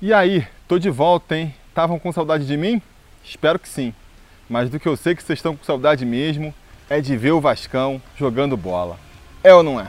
E aí, tô de volta, hein? Estavam com saudade de mim? Espero que sim. Mas do que eu sei que vocês estão com saudade mesmo é de ver o Vascão jogando bola. É ou não é?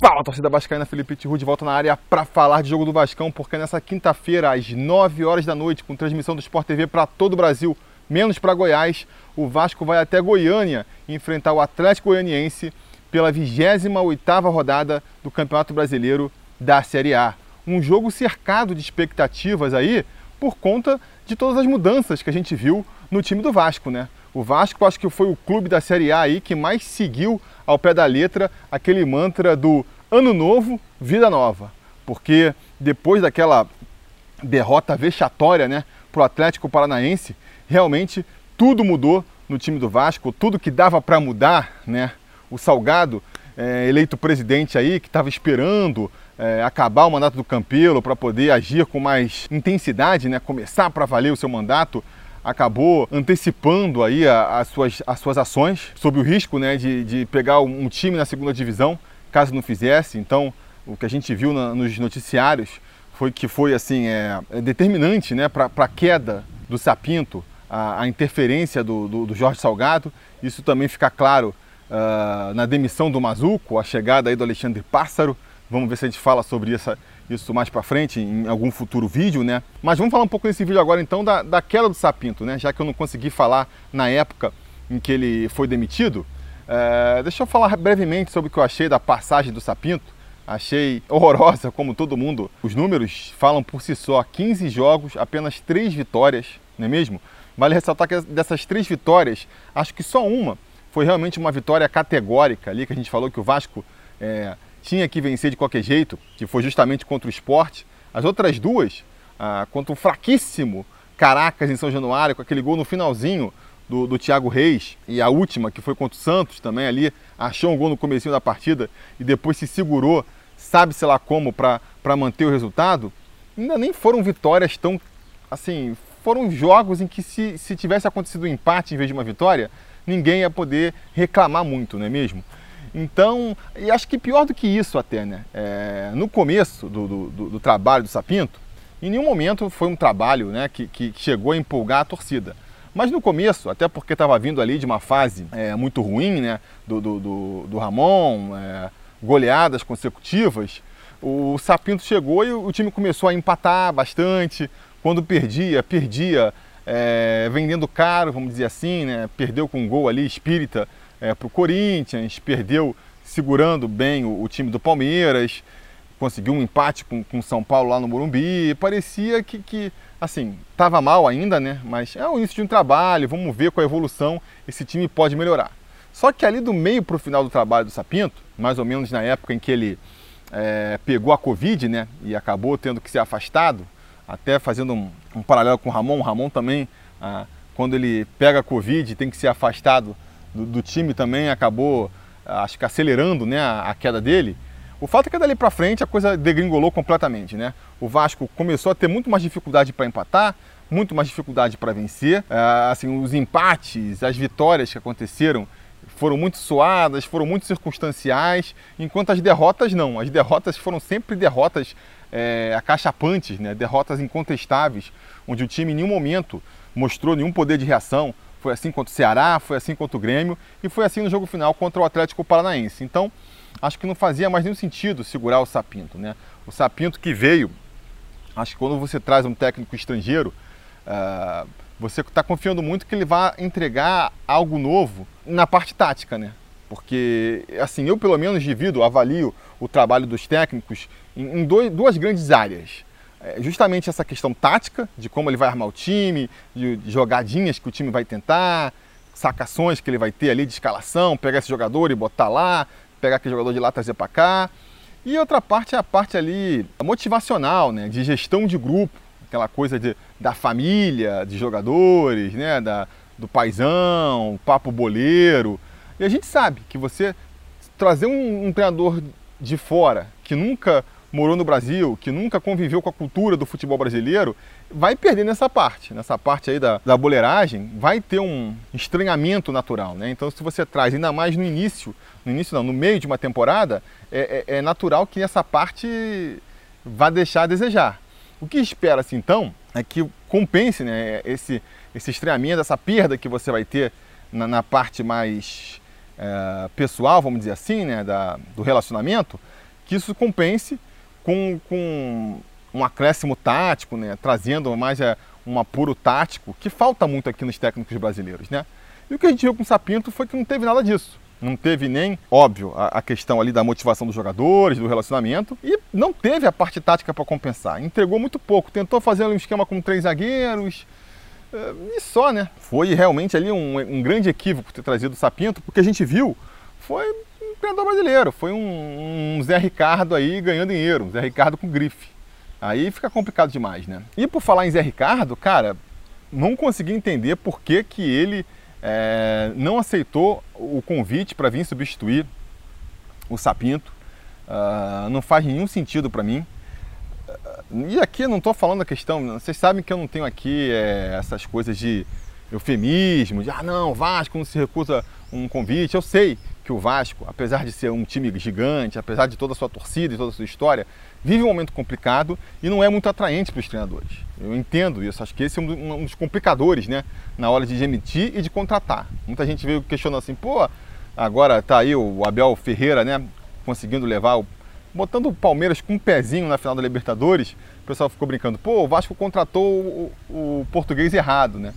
Fala, torcida vascaína, Felipe Tiru de volta na área para falar de jogo do Vascão, porque nessa quinta-feira, às 9 horas da noite, com transmissão do Sport TV para todo o Brasil, menos para Goiás, o Vasco vai até Goiânia enfrentar o Atlético Goianiense pela 28ª rodada do Campeonato Brasileiro da Série A. Um jogo cercado de expectativas aí por conta de todas as mudanças que a gente viu no time do Vasco, né? O Vasco acho que foi o clube da Série A aí que mais seguiu ao pé da letra aquele mantra do ano novo, vida nova. Porque depois daquela derrota vexatória, né, pro Atlético Paranaense, realmente tudo mudou no time do Vasco, tudo que dava para mudar, né? O Salgado, é, eleito presidente aí, que estava esperando é, acabar o mandato do Campelo para poder agir com mais intensidade, né? Começar para valer o seu mandato, acabou antecipando aí a, as, suas, as suas ações, sob o risco né, de, de pegar um time na segunda divisão, caso não fizesse. Então, o que a gente viu na, nos noticiários foi que foi assim é determinante né, para a queda do Sapinto, a, a interferência do, do, do, Jorge Salgado. Isso também fica claro uh, na demissão do Mazuco, a chegada aí do Alexandre Pássaro. Vamos ver se a gente fala sobre essa, isso mais para frente em algum futuro vídeo, né? Mas vamos falar um pouco nesse vídeo agora então da, da queda do Sapinto, né? Já que eu não consegui falar na época em que ele foi demitido. É, deixa eu falar brevemente sobre o que eu achei da passagem do Sapinto. Achei horrorosa, como todo mundo. Os números falam por si só. 15 jogos, apenas 3 vitórias, não é mesmo? Vale ressaltar que dessas três vitórias, acho que só uma foi realmente uma vitória categórica ali, que a gente falou que o Vasco é, tinha que vencer de qualquer jeito, que foi justamente contra o esporte. As outras duas, ah, contra o fraquíssimo Caracas em São Januário, com aquele gol no finalzinho do, do Thiago Reis, e a última, que foi contra o Santos também ali, achou um gol no começo da partida e depois se segurou, sabe-se lá como, para manter o resultado, ainda nem foram vitórias tão, assim, foram jogos em que se, se tivesse acontecido um empate em vez de uma vitória, ninguém ia poder reclamar muito, não é mesmo? Então, e acho que pior do que isso até, né? É, no começo do, do, do, trabalho do Sapinto, em nenhum momento foi um trabalho né, que, que chegou a empolgar a torcida. Mas no começo, até porque estava vindo ali de uma fase é, muito ruim, né? Do, do, do, Ramon, é, goleadas consecutivas, o Sapinto chegou e o time começou a empatar bastante. Quando perdia, perdia é, vendendo caro, vamos dizer assim, né? Perdeu com um gol ali espírita é, para o Corinthians, perdeu segurando bem o, o, time do Palmeiras, conseguiu um empate com o São Paulo lá no Morumbi. Parecia que, que assim, estava mal ainda, né? Mas é o início de um trabalho, vamos ver com a evolução esse time pode melhorar. Só que ali do meio para o final do trabalho do Sapinto, mais ou menos na época em que ele é, pegou a Covid, né? E acabou tendo que ser afastado, até fazendo um, um paralelo com o Ramon. O Ramon também, ah, quando ele pega a Covid, tem que ser afastado do, do time também acabou, acho que acelerando né, a, a queda dele. O fato é que dali para frente a coisa degringolou completamente, né? O Vasco começou a ter muito mais dificuldade para empatar, muito mais dificuldade para vencer. É, assim, os empates, as vitórias que aconteceram foram muito suadas, foram muito circunstanciais, enquanto as derrotas não. As derrotas foram sempre derrotas é, acachapantes, né? derrotas incontestáveis, onde o time em nenhum momento mostrou nenhum poder de reação, foi assim contra o Ceará, foi assim contra o Grêmio e foi assim no jogo final contra o Atlético Paranaense. Então, acho que não fazia mais nenhum sentido segurar o Sapinto, né? O Sapinto que veio, acho que quando você traz um técnico estrangeiro, uh, você está confiando muito que ele vai entregar algo novo na parte tática, né? Porque, assim, eu pelo menos divido, avalio o trabalho dos técnicos em, dois, duas grandes áreas é justamente essa questão tática, de como ele vai armar o time, de, jogadinhas que o time vai tentar, sacações que ele vai ter ali de escalação, pegar esse jogador e botar lá, pegar aquele jogador de lá e trazer para cá. E outra parte é a parte ali motivacional, né, de gestão de grupo, aquela coisa de, da família, de jogadores, né, da, do paizão, papo boleiro. E a gente sabe que você trazer um, um treinador de fora que nunca morou no Brasil, que nunca conviveu com a cultura do futebol brasileiro, vai perder nessa parte. Nessa parte aí da, da boleiragem, vai ter um estranhamento natural. Né? Então, se você traz ainda mais no início, no início não, no meio de uma temporada, é, é, é natural que essa parte vá deixar a desejar. O que espera-se então é que compense né, esse, esse estranhamento, essa perda que você vai ter na, na parte mais é, pessoal, vamos dizer assim, né, da, do relacionamento, que isso compense com, com um acréscimo tático, né, trazendo mais é, um apuro tático, que falta muito aqui nos técnicos brasileiros. Né? E o que a gente viu com o Sapinto foi que não teve nada disso. Não teve nem, óbvio, a, a questão ali da motivação dos jogadores, do relacionamento, e não teve a parte tática para compensar. Entregou muito pouco. Tentou fazer um esquema com três zagueiros, é, e só, né? Foi realmente ali um, um, grande equívoco ter trazido o Sapinto, porque a gente viu foi treinador brasileiro, foi um, um Zé Ricardo aí ganhando dinheiro, um Zé Ricardo com grife. Aí fica complicado demais, né? E por falar em Zé Ricardo, cara, não consegui entender por que, que ele é, não aceitou o convite para vir substituir o Sapinto. Uh, não faz nenhum sentido para mim. E aqui não estou falando a questão, vocês sabem que eu não tenho aqui é, essas coisas de eufemismo, de ah não, Vasco não se recusa um convite. Eu sei que o Vasco, apesar de ser um time gigante, apesar de toda a sua torcida e toda a sua história, vive um momento complicado e não é muito atraente para os treinadores. Eu entendo isso, acho que esse é um dos complicadores né, na hora de demitir e de contratar. Muita gente veio questionando assim, pô, agora tá aí o Abel Ferreira, né, conseguindo levar o botando o Palmeiras com um pezinho na final da Libertadores, o pessoal ficou brincando, pô, o Vasco contratou o, o português errado, né?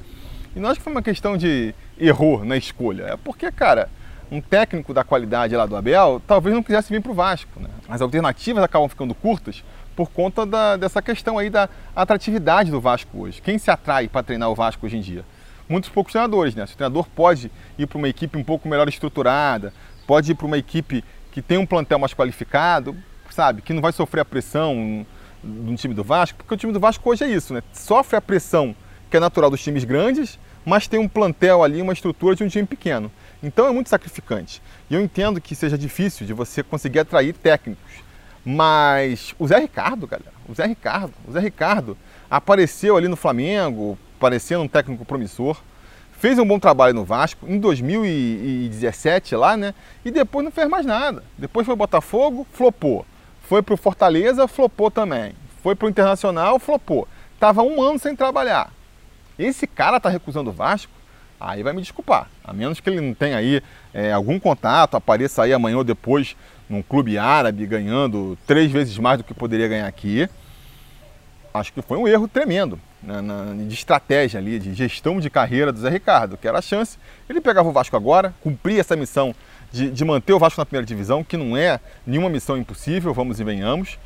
E não acho que foi uma questão de erro na escolha, é porque, cara, um técnico da qualidade lá do Abel talvez não quisesse vir para o Vasco, né? As alternativas acabam ficando curtas por conta da, dessa questão aí da atratividade do Vasco hoje. Quem se atrai para treinar o Vasco hoje em dia? Muitos poucos treinadores, né? Se o treinador pode ir para uma equipe um pouco melhor estruturada, pode ir para uma equipe que tem um plantel mais qualificado, sabe, que não vai sofrer a pressão do time do Vasco, porque o time do Vasco hoje é isso, né? Sofre a pressão que é natural dos times grandes, mas tem um plantel ali, uma estrutura de um time pequeno. Então é muito sacrificante. E eu entendo que seja difícil de você conseguir atrair técnicos. Mas o Zé Ricardo, galera, o Zé Ricardo, o Zé Ricardo apareceu ali no Flamengo, parecendo um técnico promissor fez um bom trabalho no Vasco em 2017 lá, né? E depois não fez mais nada. Depois foi Botafogo, flopou. Foi pro Fortaleza, flopou também. Foi pro Internacional, flopou. Tava um ano sem trabalhar. Esse cara tá recusando o Vasco, aí vai me desculpar. A menos que ele não tenha aí é, algum contato, apareça aí amanhã ou depois num clube árabe ganhando três vezes mais do que poderia ganhar aqui. Acho que foi um erro tremendo na, na, de estratégia ali, de gestão de carreira do Zé Ricardo, que era a chance. Ele pegava o Vasco agora, cumpria essa missão de, de manter o Vasco na primeira divisão, que não é nenhuma missão impossível, vamos e venhamos.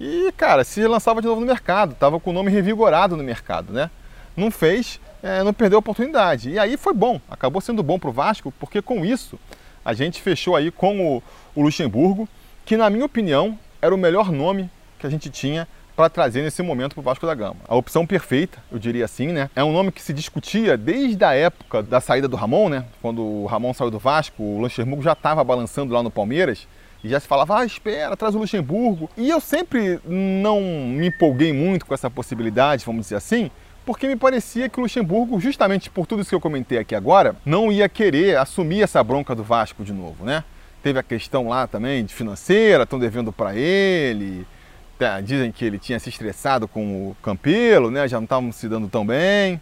E, cara, se lançava de novo no mercado, estava com o nome revigorado no mercado, né? Não fez, é, não perdeu a oportunidade. E aí foi bom, acabou sendo bom para o Vasco, porque com isso a gente fechou aí com o, o Luxemburgo, que na minha opinião era o melhor nome que a gente tinha para trazer nesse momento para o Vasco da Gama. A opção perfeita, eu diria assim, né? É um nome que se discutia desde a época da saída do Ramon, né? Quando o Ramon saiu do Vasco, o Luxemburgo já estava balançando lá no Palmeiras e já se falava, ah, espera, traz o Luxemburgo. E eu sempre não me empolguei muito com essa possibilidade, vamos dizer assim, porque me parecia que o Luxemburgo, justamente por tudo isso que eu comentei aqui agora, não ia querer assumir essa bronca do Vasco de novo, né? Teve a questão lá também de financeira, estão devendo para ele, Tá, dizem que ele tinha se estressado com o Campelo, né? já não estavam se dando tão bem.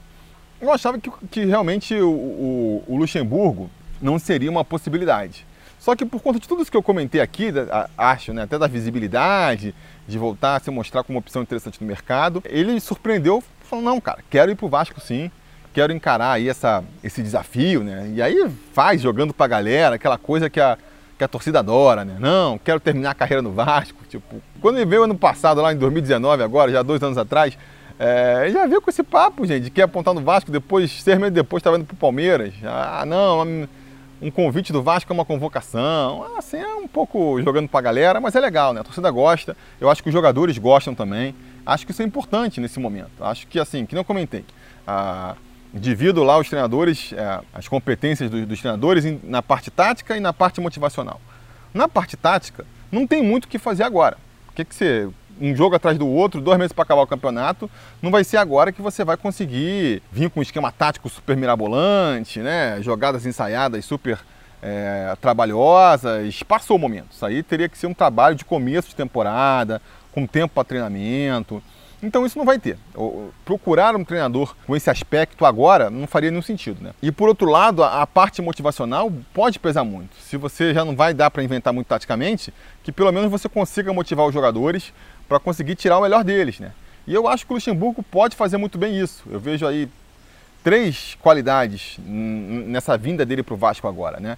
Eu achava que, que realmente o, o, o, Luxemburgo não seria uma possibilidade. Só que por conta de tudo isso que eu comentei aqui, acho, né, até da visibilidade, de voltar a se mostrar como uma opção interessante no mercado, ele surpreendeu, falou, não, cara, quero ir para o Vasco sim, quero encarar aí essa, esse desafio, né? E aí faz, jogando para a galera, aquela coisa que a, que a torcida adora, né? Não, quero terminar a carreira no Vasco. Tipo, quando ele veio ano passado, lá em 2019, agora, já dois anos atrás, é, já veio com esse papo, gente, de que apontar no Vasco, depois, seis meses depois, estava indo pro Palmeiras. Ah, não, um convite do Vasco é uma convocação. Ah, assim, é um pouco jogando pra galera, mas é legal, né? A torcida gosta, eu acho que os jogadores gostam também. Acho que isso é importante nesse momento. Acho que, assim, que não comentei. Ah, divido lá os treinadores, é, as competências dos, dos treinadores em, na parte tática e na parte motivacional. Na parte tática, não tem muito o que fazer agora. Por que, que você um jogo atrás do outro, dois meses para acabar o campeonato, não vai ser agora que você vai conseguir vir com um esquema tático super mirabolante, né? jogadas ensaiadas super é, trabalhosas. Passou o momento. Isso aí teria que ser um trabalho de começo de temporada, com tempo para treinamento. Então isso não vai ter. Procurar um treinador com esse aspecto agora não faria nenhum sentido. Né? E por outro lado, a parte motivacional pode pesar muito. Se você já não vai dar para inventar muito taticamente, que pelo menos você consiga motivar os jogadores para conseguir tirar o melhor deles. Né? E eu acho que o Luxemburgo pode fazer muito bem isso. Eu vejo aí três qualidades nessa vinda dele para o Vasco agora. Né?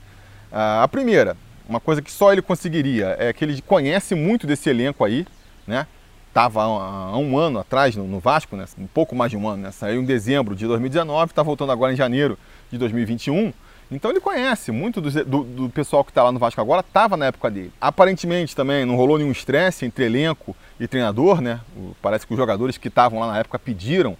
A primeira, uma coisa que só ele conseguiria, é que ele conhece muito desse elenco aí, né? estava há um ano atrás no, Vasco, né? um pouco mais de um ano, né? saiu em dezembro de 2019, está voltando agora em janeiro de 2021. Então ele conhece muito do, do, do pessoal que está lá no Vasco agora, estava na época dele. Aparentemente também não rolou nenhum estresse entre elenco e treinador, né? Parece que os jogadores que estavam lá na época pediram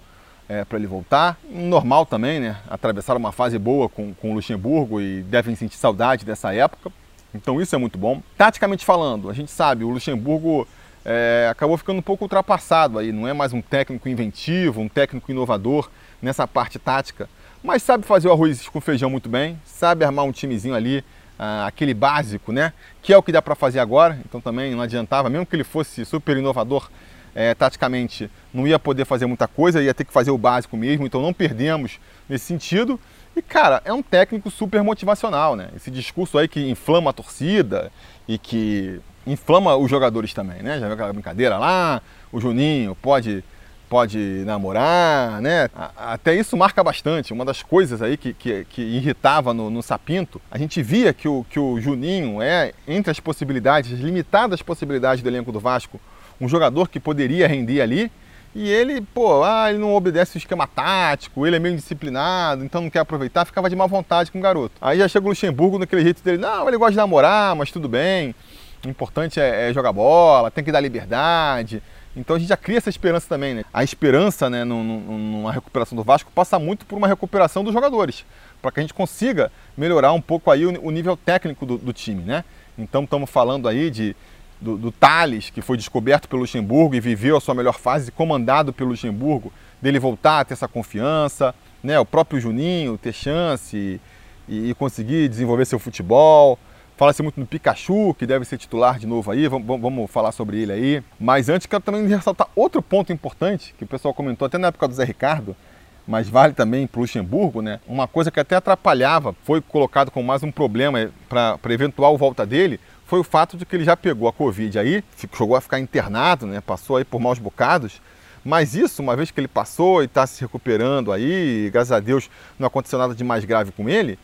é, para ele voltar. Normal também, né? Atravessaram uma fase boa com, com o Luxemburgo e devem sentir saudade dessa época. Então isso é muito bom. Taticamente falando, a gente sabe, o Luxemburgo é, acabou ficando um pouco ultrapassado aí, não é mais um técnico inventivo, um técnico inovador nessa parte tática, mas sabe fazer o arroz com feijão muito bem, sabe armar um timezinho ali, ah, aquele básico, né? Que é o que dá para fazer agora, então também não adiantava, mesmo que ele fosse super inovador é, taticamente, não ia poder fazer muita coisa, ia ter que fazer o básico mesmo, então não perdemos nesse sentido. E cara, é um técnico super motivacional, né? Esse discurso aí que inflama a torcida e que inflama os jogadores também, né? Já viu aquela brincadeira lá, o Juninho pode pode namorar, né? Até isso marca bastante. Uma das coisas aí que, que, que irritava no, no, Sapinto, a gente via que o, que o Juninho é, entre as possibilidades, as limitadas possibilidades do elenco do Vasco, um jogador que poderia render ali, e ele, pô, ah, ele não obedece o esquema tático, ele é meio disciplinado, então não quer aproveitar, ficava de má vontade com o garoto. Aí já chega o Luxemburgo naquele jeito dele, não, ele gosta de namorar, mas tudo bem. O importante é, é jogar bola, tem que dar liberdade. Então a gente já cria essa esperança também, né? A esperança, né, numa recuperação do Vasco passa muito por uma recuperação dos jogadores, para que a gente consiga melhorar um pouco aí o, nível técnico do, do time, né? Então estamos falando aí de, do, do Thales, que foi descoberto pelo Luxemburgo e viveu a sua melhor fase, comandado pelo Luxemburgo, dele voltar a ter essa confiança, né? O próprio Juninho ter chance e, e conseguir desenvolver seu futebol. Fala-se muito no Pikachu, que deve ser titular de novo aí, vamos, vamos, falar sobre ele aí. Mas antes quero também ressaltar outro ponto importante, que o pessoal comentou até na época do Zé Ricardo, mas vale também para o Luxemburgo, né? Uma coisa que até atrapalhava, foi colocado como mais um problema para eventual volta dele, foi o fato de que ele já pegou a Covid aí, chegou a ficar internado, né? Passou aí por maus bocados. Mas isso, uma vez que ele passou e está se recuperando aí, graças a Deus não aconteceu nada de mais grave com ele,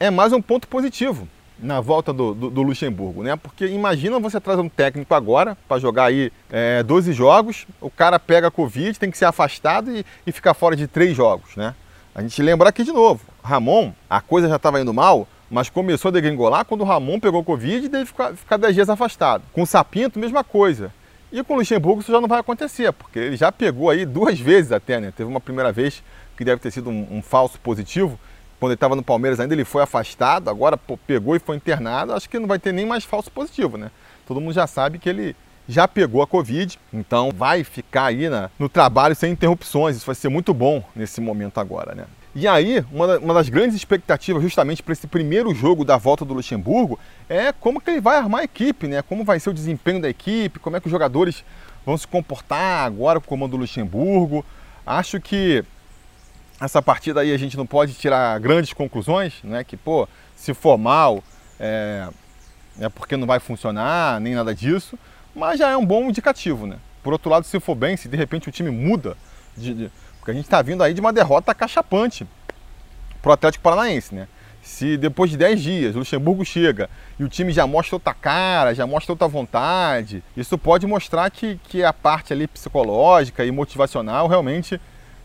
é mais um ponto positivo na volta do, do, do, Luxemburgo, né? Porque imagina você traz um técnico agora para jogar aí é, 12 jogos, o cara pega Covid, tem que ser afastado e, e ficar fora de três jogos, né? A gente lembra aqui de novo, Ramon, a coisa já estava indo mal, mas começou a degringolar quando o Ramon pegou Covid e deve ficar, ficar 10 dias afastado. Com o Sapinto, mesma coisa. E com o Luxemburgo isso já não vai acontecer, porque ele já pegou aí duas vezes até, né? Teve uma primeira vez que deve ter sido um, um falso positivo, quando ele estava no Palmeiras ainda, ele foi afastado, agora pô, pegou e foi internado. Acho que não vai ter nem mais falso positivo, né? Todo mundo já sabe que ele já pegou a Covid, então vai ficar aí na, no trabalho sem interrupções. Isso vai ser muito bom nesse momento agora, né? E aí, uma, uma das grandes expectativas justamente para esse primeiro jogo da volta do Luxemburgo é como que ele vai armar a equipe, né? Como vai ser o desempenho da equipe, como é que os jogadores vão se comportar agora com o comando do Luxemburgo. Acho que essa partida aí a gente não pode tirar grandes conclusões, né? Que, pô, se for mal, é, é porque não vai funcionar, nem nada disso, mas já é um bom indicativo, né? Por outro lado, se for bem, se de repente o time muda, de, de, porque a gente está vindo aí de uma derrota cachapante pro Atlético Paranaense, né? Se depois de 10 dias o Luxemburgo chega e o time já mostra outra cara, já mostra outra vontade, isso pode mostrar que, que a parte ali psicológica e motivacional realmente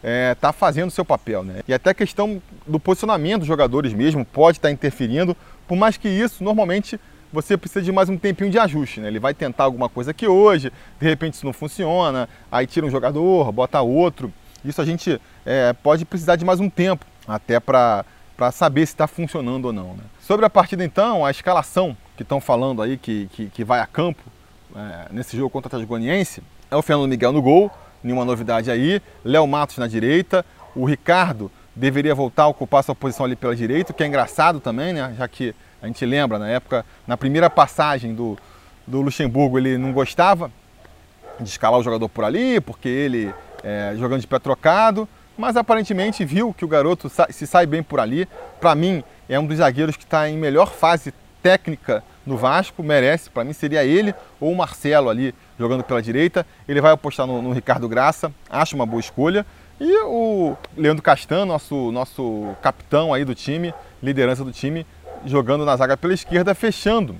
está é, tá fazendo seu papel. Né? E até a questão do posicionamento dos jogadores mesmo pode estar tá interferindo, por mais que isso, normalmente, você precisa de mais um tempinho de ajuste. Né? Ele vai tentar alguma coisa aqui hoje, de repente isso não funciona, aí tira um jogador, bota outro. Isso a gente é, pode precisar de mais um tempo até para saber se está funcionando ou não. Né? Sobre a partida então, a escalação que estão falando aí que, que, que vai a campo é, nesse jogo contra o Atlético Goianiense é o Fernando Miguel no gol, nenhuma novidade aí, Léo Matos na direita, o Ricardo deveria voltar a ocupar sua posição ali pela direita, que é engraçado também, né? já que a gente lembra, na época, na primeira passagem do, do Luxemburgo, ele não gostava de escalar o jogador por ali, porque ele é, jogando de pé trocado, mas aparentemente viu que o garoto se sai bem por ali. Para mim, é um dos zagueiros que está em melhor fase técnica no Vasco, merece. Para mim seria ele ou o Marcelo ali jogando pela direita. Ele vai apostar no, no, Ricardo Graça, acho uma boa escolha. E o Leandro Castan, nosso, nosso capitão aí do time, liderança do time, jogando na zaga pela esquerda, fechando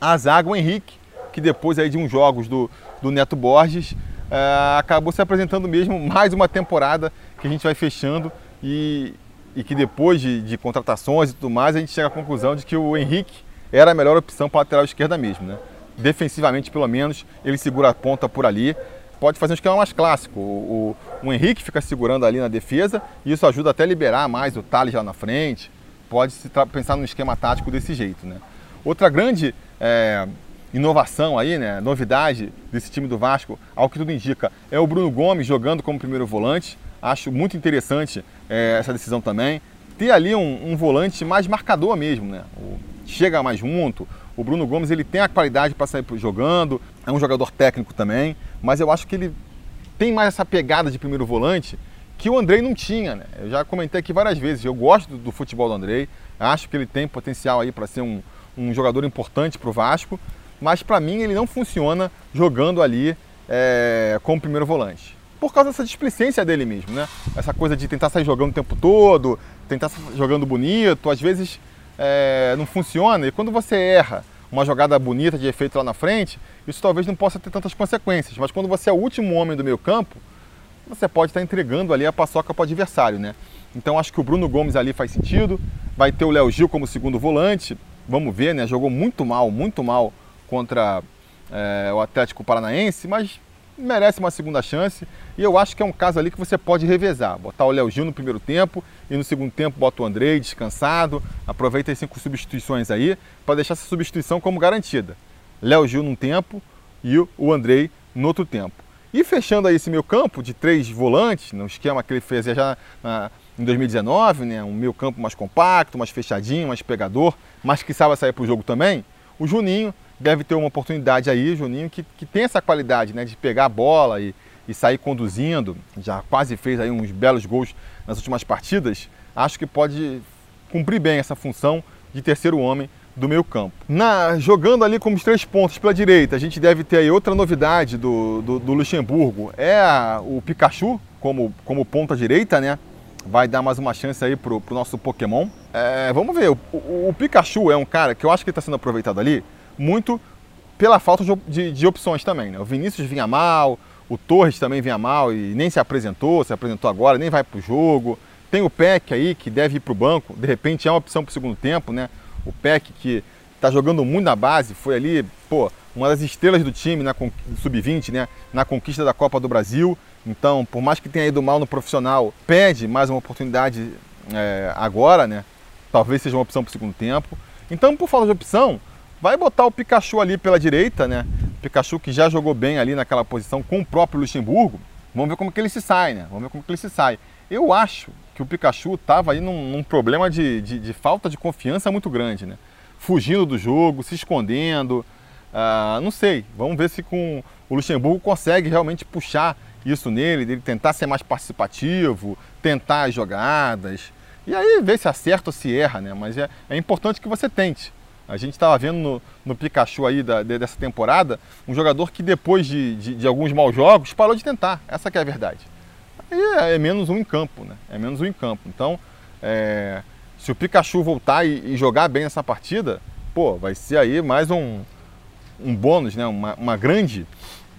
a zaga o Henrique, que depois aí de uns jogos do, do Neto Borges, é, acabou se apresentando mesmo mais uma temporada que a gente vai fechando e, e que depois de, de, contratações e tudo mais, a gente chega à conclusão de que o Henrique era a melhor opção para a lateral esquerda mesmo. Né? Defensivamente, pelo menos, ele segura a ponta por ali. Pode fazer um esquema mais clássico. O, o, o Henrique fica segurando ali na defesa e isso ajuda até a liberar mais o Thales lá na frente. Pode se pensar num esquema tático desse jeito. Né? Outra grande é, inovação aí, né, novidade desse time do Vasco, ao que tudo indica, é o Bruno Gomes jogando como primeiro volante. Acho muito interessante é, essa decisão também. Ter ali um, um, volante mais marcador mesmo, né? O, chega mais junto. O Bruno Gomes ele tem a qualidade para sair jogando, é um jogador técnico também, mas eu acho que ele tem mais essa pegada de primeiro volante que o Andrei não tinha, né? Eu já comentei aqui várias vezes, eu gosto do, do futebol do Andrei, acho que ele tem potencial aí para ser um, um jogador importante para o Vasco, mas para mim ele não funciona jogando ali é, como primeiro volante. Por causa dessa displicência dele mesmo, né? Essa coisa de tentar sair jogando o tempo todo, tentar sair jogando bonito, às vezes é, não funciona. E quando você erra uma jogada bonita de efeito lá na frente, isso talvez não possa ter tantas consequências. Mas quando você é o último homem do meio campo, você pode estar entregando ali a paçoca para o adversário, né? Então acho que o Bruno Gomes ali faz sentido. Vai ter o Léo Gil como segundo volante. Vamos ver, né? Jogou muito mal, muito mal contra é, o Atlético Paranaense, mas merece uma segunda chance. E eu acho que é um caso ali que você pode revezar. Botar o Léo Gil no primeiro tempo e no segundo tempo bota o Andrei descansado. Aproveita as cinco substituições aí para deixar essa substituição como garantida. Léo Gil num tempo e o Andrei no outro tempo. E fechando aí esse meio campo de três volantes, no esquema que ele fez já na, em 2019, né? um meio campo mais compacto, mais fechadinho, mais pegador, mas que sabe sair para o jogo também, o Juninho deve ter uma oportunidade aí, Juninho, que, que tem essa qualidade né? de pegar a bola e, e sair conduzindo, já quase fez aí uns belos gols nas últimas partidas, acho que pode cumprir bem essa função de terceiro homem do meio campo. Na, jogando ali como os três pontos pela direita, a gente deve ter aí outra novidade do, do, do Luxemburgo, é a, o Pikachu como, como ponta direita, né? Vai dar mais uma chance aí pro, pro nosso Pokémon. É, vamos ver, o, o, o, Pikachu é um cara que eu acho que está sendo aproveitado ali muito pela falta de, de, de opções também, né? O Vinícius vinha mal, o Torres também vinha mal e nem se apresentou, se apresentou agora, nem vai pro jogo. Tem o Peck aí que deve ir pro banco, de repente é uma opção pro segundo tempo, né? o Peck, que está jogando muito na base, foi ali, pô, uma das estrelas do time na sub-20, né, na conquista da Copa do Brasil. Então, por mais que tenha ido mal no profissional, pede mais uma oportunidade é, agora, né? Talvez seja uma opção para o segundo tempo. Então, por falta de opção, vai botar o Pikachu ali pela direita, né? Pikachu que já jogou bem ali naquela posição com o próprio Luxemburgo. Vamos ver como que ele se sai, né? Vamos ver como que ele se sai. Eu acho que o Pikachu estava aí num, num problema de, de, de, falta de confiança muito grande, né? Fugindo do jogo, se escondendo. Uh, não sei, vamos ver se com o Luxemburgo consegue realmente puxar isso nele, dele tentar ser mais participativo, tentar as jogadas. E aí ver se acerta ou se erra, né? Mas é, é importante que você tente. A gente estava vendo no, no, Pikachu aí da, dessa temporada um jogador que depois de, de, de alguns maus jogos parou de tentar. Essa é a verdade é, é menos um em campo, né? É menos um em campo. Então, é, se o Pikachu voltar e, e, jogar bem nessa partida, pô, vai ser aí mais um, um bônus, né? Uma, uma grande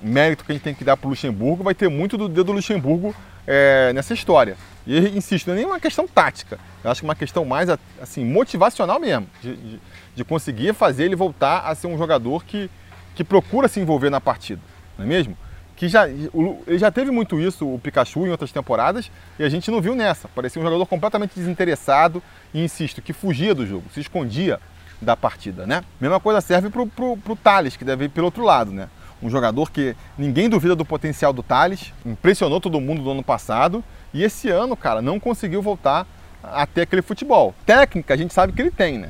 mérito que a gente tem que dar para o Luxemburgo. Vai ter muito do dedo do Luxemburgo é, nessa história. E insisto, não é nem uma questão tática. Eu acho que é uma questão mais assim motivacional mesmo, de, de, de conseguir fazer ele voltar a ser um jogador que, que procura se envolver na partida, não é mesmo? que já, ele já teve muito isso, o Pikachu, em outras temporadas, e a gente não viu nessa. Parecia um jogador completamente desinteressado e, insisto, que fugia do jogo, se escondia da partida, né? Mesma coisa serve pro, pro Thales, que deve ir pelo outro lado, né? Um jogador que ninguém duvida do potencial do Thales, impressionou todo mundo do ano passado e esse ano, cara, não conseguiu voltar até aquele futebol. Técnica a gente sabe que ele tem, né?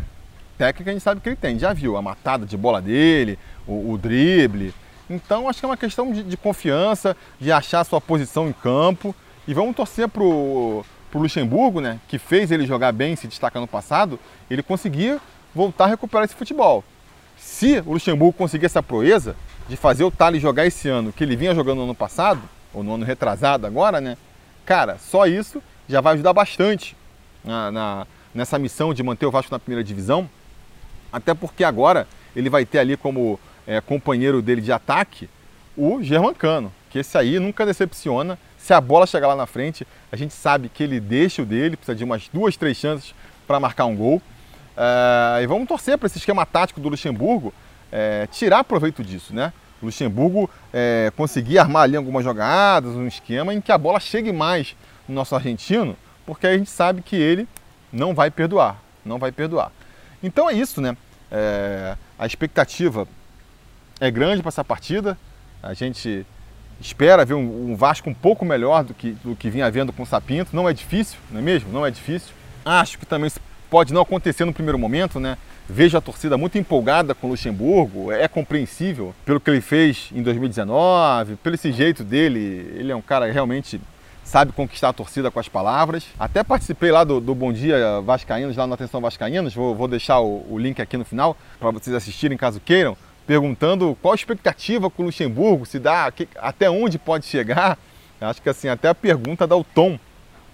Técnica a gente sabe que ele tem, já viu a matada de bola dele, o, o drible. Então acho que é uma questão de, de, confiança, de achar sua posição em campo. E vamos torcer pro, pro Luxemburgo, né? Que fez ele jogar bem, se destacar no passado, ele conseguir voltar a recuperar esse futebol. Se o Luxemburgo conseguir essa proeza de fazer o Thales jogar esse ano que ele vinha jogando no ano passado, ou no ano retrasado agora, né? Cara, só isso já vai ajudar bastante na, na, nessa missão de manter o Vasco na primeira divisão. Até porque agora ele vai ter ali como é, companheiro dele de ataque o Germancano, que esse aí nunca decepciona. Se a bola chegar lá na frente, a gente sabe que ele deixa o dele, precisa de umas duas, três chances para marcar um gol. É, e vamos torcer para esse esquema tático do Luxemburgo é, tirar proveito disso, né? O Luxemburgo é, conseguir armar ali algumas jogadas, um esquema em que a bola chegue mais no nosso argentino, porque a gente sabe que ele não vai perdoar, não vai perdoar. Então é isso, né? É, a expectativa é grande para essa partida. A gente espera ver um, um, Vasco um pouco melhor do que, do que vinha vendo com o Sapinto. Não é difícil, não é mesmo? Não é difícil. Acho que também pode não acontecer no primeiro momento, né? Vejo a torcida muito empolgada com o Luxemburgo, é compreensível pelo que ele fez em 2019, pelo esse jeito dele. Ele é um cara realmente sabe conquistar a torcida com as palavras. Até participei lá do, do Bom Dia Vascaínos, lá no Atenção Vascaínos, vou, vou deixar o, o link aqui no final para vocês assistirem caso queiram, perguntando qual a expectativa com o Luxemburgo, se dá, que, até onde pode chegar. Acho que assim, até a pergunta dá o tom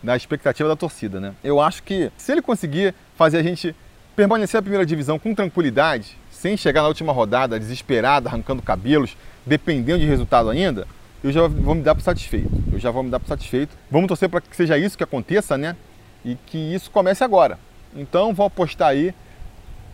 da expectativa da torcida, né? Eu acho que se ele conseguir fazer a gente permanecer na primeira divisão com tranquilidade, sem chegar na última rodada desesperado, arrancando cabelos, dependendo de resultado ainda, eu já vou me dar por satisfeito. Eu já vou me dar por satisfeito. Vamos torcer para que seja isso que aconteça, né? E que isso comece agora. Então vou apostar aí.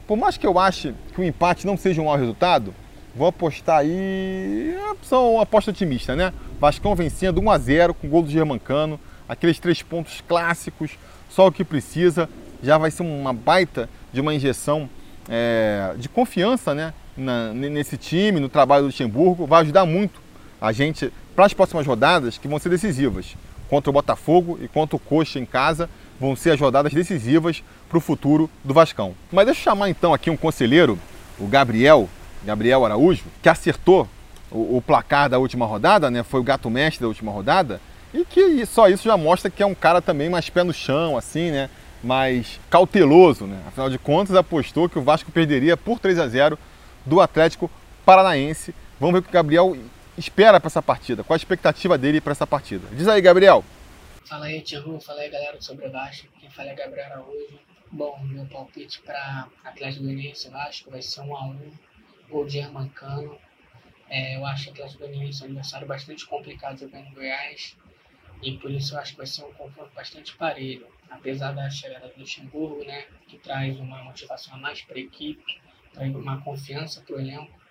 Por mais que eu ache que o empate não seja um mau resultado, vou apostar aí. São uma aposta otimista, né? Vascão vencendo 1 a 0 com o gol do Germancano, aqueles três pontos clássicos, só o que precisa. Já vai ser uma baita de uma injeção é, de confiança, né? Na, nesse time, no trabalho do Luxemburgo, vai ajudar muito a gente para as próximas rodadas que vão ser decisivas. Contra o Botafogo e contra o Coxa em casa vão ser as rodadas decisivas para o futuro do Vascão. Mas deixa eu chamar então aqui um conselheiro, o Gabriel, Gabriel Araújo, que acertou o, o placar da última rodada, né? Foi o gato mestre da última rodada. E que só isso já mostra que é um cara também mais pé no chão, assim, né? Mais cauteloso, né? Afinal de contas, apostou que o Vasco perderia por 3 a 0 do Atlético Paranaense. Vamos ver o que o Gabriel espera para essa partida? Qual a expectativa dele para essa partida? Diz aí, Gabriel. Fala aí, Tiago. Fala aí, galera, sobre o Vasco. Quem fala é Gabriel Araújo. Bom, meu palpite para Atlético Goianiense Vasco vai ser um a um. Gol de Hermancano. É, eu acho que o Atlético Goianiense é um adversário bastante complicado jogando em Goiás. E por isso eu acho que vai ser um confronto bastante parelho. Apesar da chegada do Luxemburgo, né, que traz uma motivação a mais para a equipe, traz uma confiança para o elenco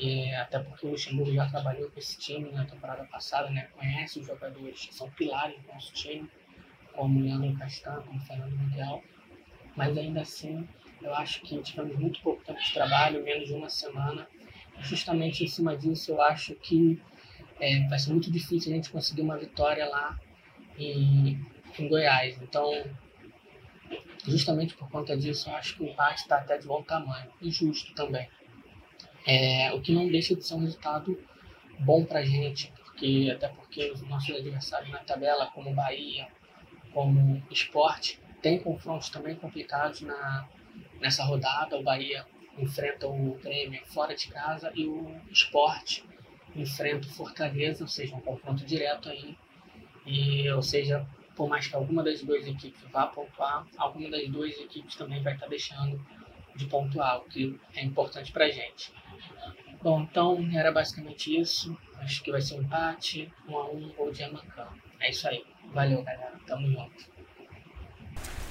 é, até porque o Luxemburgo já trabalhou com esse time na temporada passada, né? conhece os jogadores que são pilares do nosso time, como Leandro Castan, como Fernando Miguel, mas ainda assim eu acho que tivemos muito pouco tempo de trabalho, menos de uma semana. Justamente em cima disso, eu acho que é, vai ser muito difícil a gente conseguir uma vitória lá em, em Goiás. Então, justamente por conta disso, eu acho que o empate está até de bom tamanho e justo também. É, o que não deixa de ser um resultado bom para a gente, porque, até porque os nossos adversários na tabela, como Bahia, como Esporte, tem confrontos também complicados na, nessa rodada. O Bahia enfrenta o Grêmio fora de casa e o Esporte enfrenta o Fortaleza, ou seja, um confronto direto aí. E, ou seja, por mais que alguma das duas equipes vá pontuar, alguma das duas equipes também vai estar deixando de pontuar, o que é importante para a gente. Bom, então era basicamente isso. Acho que vai ser um empate, um a um ou de Amacan. É isso aí. Valeu, galera. Tamo junto.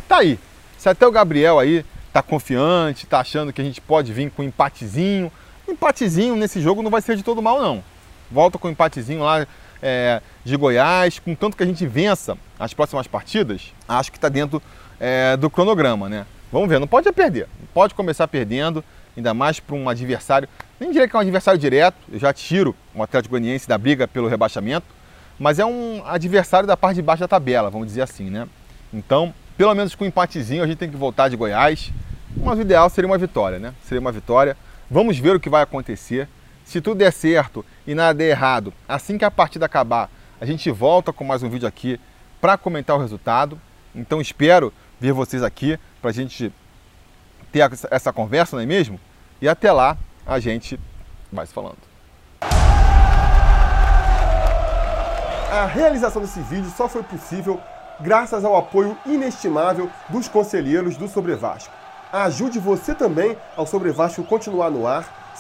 Tá aí. Se até o Gabriel aí tá confiante, tá achando que a gente pode vir com um empatezinho. Empatezinho nesse jogo não vai ser de todo mal, não. Volta com um empatezinho lá é, de Goiás, com tanto que a gente vença as próximas partidas, acho que está dentro é, do cronograma, né? Vamos ver, não pode perder, pode começar perdendo, ainda mais para um adversário nem diria que é um adversário direto, eu já tiro o Atlético Goianiense da briga pelo rebaixamento, mas é um adversário da parte de baixo da tabela, vamos dizer assim, né? Então, pelo menos com um empatezinho, a gente tem que voltar de Goiás, mas o ideal seria uma vitória, né? Seria uma vitória. Vamos ver o que vai acontecer. Se tudo der certo e nada der errado, assim que a partida acabar, a gente volta com mais um vídeo aqui para comentar o resultado. Então espero ver vocês aqui para a gente ter essa conversa, não é mesmo? E até lá a gente vai se falando. A realização desse vídeo só foi possível graças ao apoio inestimável dos conselheiros do Sobre Vasco. Ajude você também ao Sobre Vasco continuar no ar,